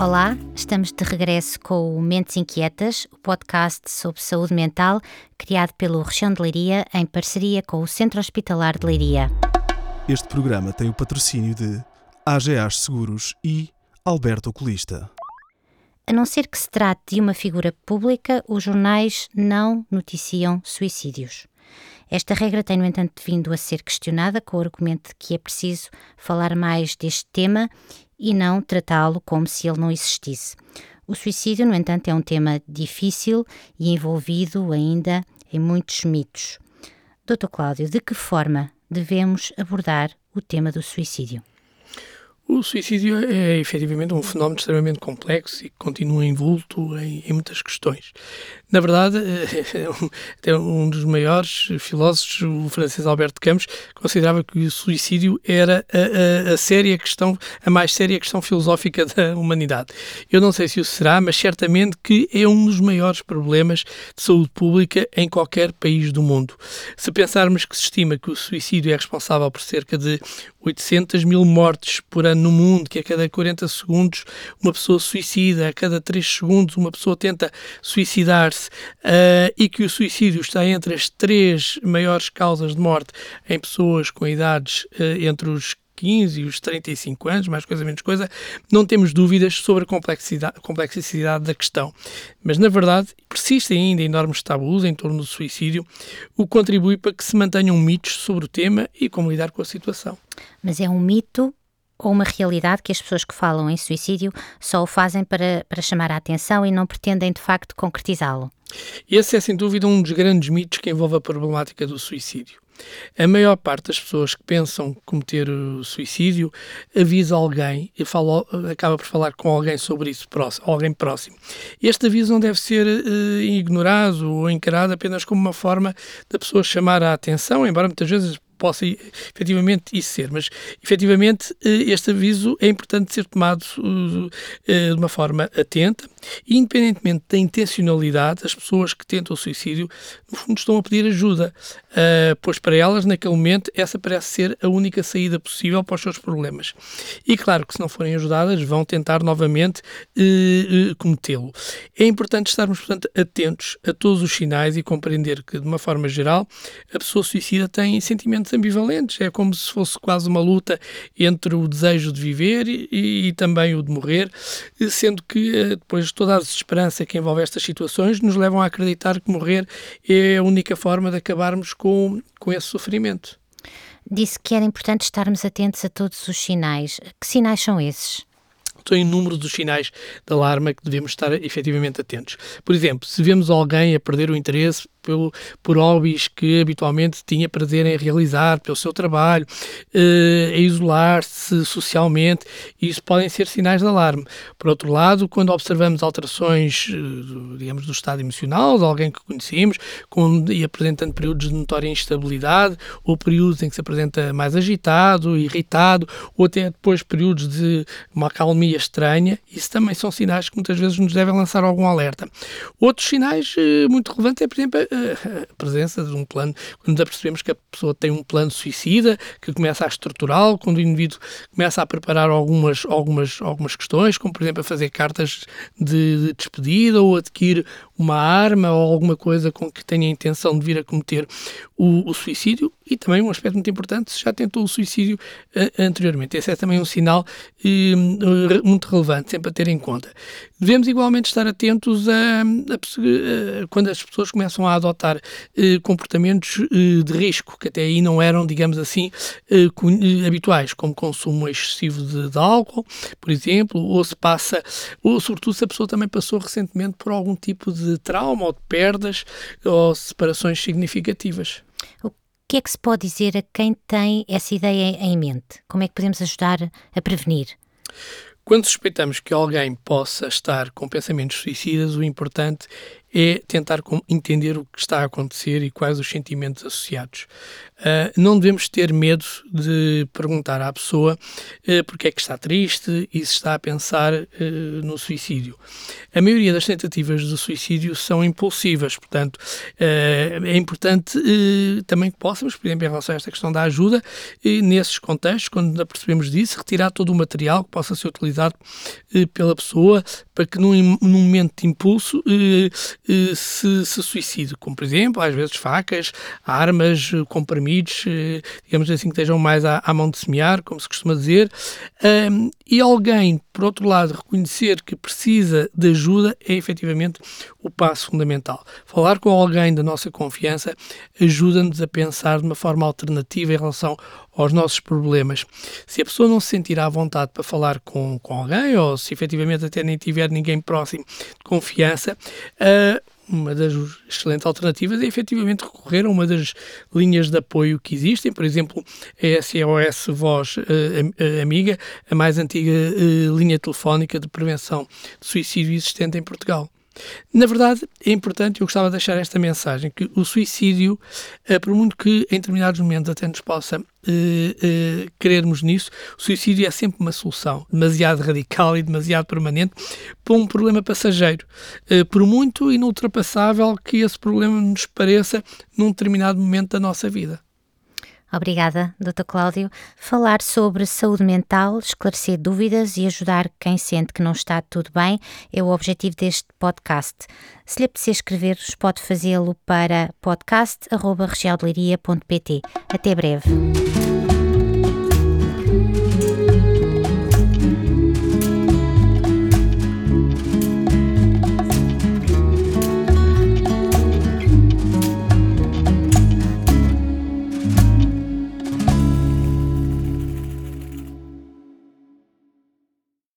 Olá, estamos de regresso com o Mentes Inquietas, o podcast sobre saúde mental criado pelo Região de Leiria em parceria com o Centro Hospitalar de Leiria. Este programa tem o patrocínio de AGAs Seguros e Alberto Oculista. A não ser que se trate de uma figura pública, os jornais não noticiam suicídios. Esta regra tem, no entanto, vindo a ser questionada com o argumento de que é preciso falar mais deste tema e não tratá-lo como se ele não existisse. O suicídio, no entanto, é um tema difícil e envolvido ainda em muitos mitos. Dr. Cláudio, de que forma devemos abordar o tema do suicídio? O suicídio é efetivamente um fenómeno extremamente complexo e que continua envolto em, em muitas questões. Na verdade, até um dos maiores filósofos, o francês Alberto Camus, considerava que o suicídio era a, a, a, séria questão, a mais séria questão filosófica da humanidade. Eu não sei se o será, mas certamente que é um dos maiores problemas de saúde pública em qualquer país do mundo. Se pensarmos que se estima que o suicídio é responsável por cerca de 800 mil mortes por ano no mundo, que a cada 40 segundos uma pessoa suicida, a cada 3 segundos uma pessoa tenta suicidar-se uh, e que o suicídio está entre as três maiores causas de morte em pessoas com idades uh, entre os 15 e os 35 anos, mais coisa menos coisa, não temos dúvidas sobre a complexidade, complexidade da questão. Mas, na verdade, persistem ainda enormes tabus em torno do suicídio, o que contribui para que se mantenham mitos sobre o tema e como lidar com a situação. Mas é um mito ou uma realidade que as pessoas que falam em suicídio só o fazem para, para chamar a atenção e não pretendem de facto concretizá-lo? Esse é sem dúvida um dos grandes mitos que envolve a problemática do suicídio. A maior parte das pessoas que pensam cometer o suicídio avisa alguém e fala, acaba por falar com alguém sobre isso, próximo, alguém próximo. Este aviso não deve ser uh, ignorado ou encarado apenas como uma forma da pessoa chamar a atenção, embora muitas vezes possa efetivamente isso ser, mas efetivamente eh, este aviso é importante ser tomado eh, de uma forma atenta e independentemente da intencionalidade, as pessoas que tentam o suicídio no fundo estão a pedir ajuda, eh, pois para elas naquele momento essa parece ser a única saída possível para os seus problemas. E claro que se não forem ajudadas vão tentar novamente cometê-lo. É importante estarmos, portanto, atentos a todos os sinais e compreender que, de uma forma geral, a pessoa suicida tem sentimentos sentimentos ambivalentes. É como se fosse quase uma luta entre o desejo de viver e, e também o de morrer, sendo que eh, depois toda a desesperança que envolve estas situações nos levam a acreditar que morrer é a única forma de acabarmos com, com esse sofrimento. Disse que era importante estarmos atentos a todos os sinais. Que sinais são esses? São inúmeros os sinais de alarma que devemos estar efetivamente atentos. Por exemplo, se vemos alguém a perder o interesse pelo, por hobbies que habitualmente tinha prazer em realizar, pelo seu trabalho, eh, a isolar-se socialmente, isso podem ser sinais de alarme. Por outro lado, quando observamos alterações, eh, digamos, do estado emocional de alguém que conhecemos, com, e apresentando períodos de notória instabilidade, ou períodos em que se apresenta mais agitado, irritado, ou até depois períodos de uma acalmia estranha, isso também são sinais que muitas vezes nos devem lançar algum alerta. Outros sinais eh, muito relevantes é, por exemplo, a presença de um plano, quando apercebemos que a pessoa tem um plano suicida, que começa a estruturá-lo, quando o indivíduo começa a preparar algumas, algumas, algumas questões, como por exemplo a fazer cartas de, de despedida ou adquirir uma arma ou alguma coisa com que tenha a intenção de vir a cometer o, o suicídio, e também um aspecto muito importante, se já tentou o suicídio uh, anteriormente. Esse é também um sinal uh, muito relevante, sempre a ter em conta. Devemos igualmente estar atentos a, a, a quando as pessoas começam a adotar uh, comportamentos de risco, que até aí não eram, digamos assim, habituais, como consumo excessivo de, de, álcool, por exemplo, ou se passa, ou sobretudo se a pessoa também passou recentemente por algum tipo de trauma ou de perdas ou separações significativas. O que é que se pode dizer a quem tem essa ideia em mente? Como é que podemos ajudar a prevenir? Quando suspeitamos que alguém possa estar com pensamentos suicidas, o importante é tentar entender o que está a acontecer e quais os sentimentos associados. Uh, não devemos ter medo de perguntar à pessoa uh, porque é que está triste e se está a pensar uh, no suicídio. A maioria das tentativas de suicídio são impulsivas, portanto, é importante também que possamos, por exemplo, em relação a esta questão da ajuda, e nesses contextos, quando apercebemos disso, retirar todo o material que possa ser utilizado pela pessoa para que num, num momento de impulso se, se suicide, como por exemplo, às vezes facas, armas, comprimidos comprimidos, eh, digamos assim, que estejam mais à, à mão de semear, como se costuma dizer, e alguém, por outro lado, reconhecer que precisa de ajuda é efetivamente o passo fundamental. Falar com alguém da nossa confiança ajuda-nos a pensar de uma forma alternativa em relação aos nossos problemas. Se a pessoa não se sentir à vontade para falar com, com alguém, ou se efetivamente até nem tiver ninguém próximo de confiança, uh, uma das excelentes alternativas é efetivamente recorrer a uma das linhas de apoio que existem, por exemplo, a SOS Voz uh, Amiga, a mais antiga uh, linha telefónica de prevenção de suicídio existente em Portugal. Na verdade, é importante, eu gostava de deixar esta mensagem, que o suicídio, eh, por muito que em determinados momentos até nos possa eh, eh, querermos nisso, o suicídio é sempre uma solução demasiado radical e demasiado permanente para um problema passageiro, eh, por muito inultrapassável que esse problema nos pareça num determinado momento da nossa vida. Obrigada, Dr. Cláudio. Falar sobre saúde mental, esclarecer dúvidas e ajudar quem sente que não está tudo bem é o objetivo deste podcast. Se lhe apetecer escrever-vos, pode fazê-lo para podcast.regialdeliria.pt. Até breve.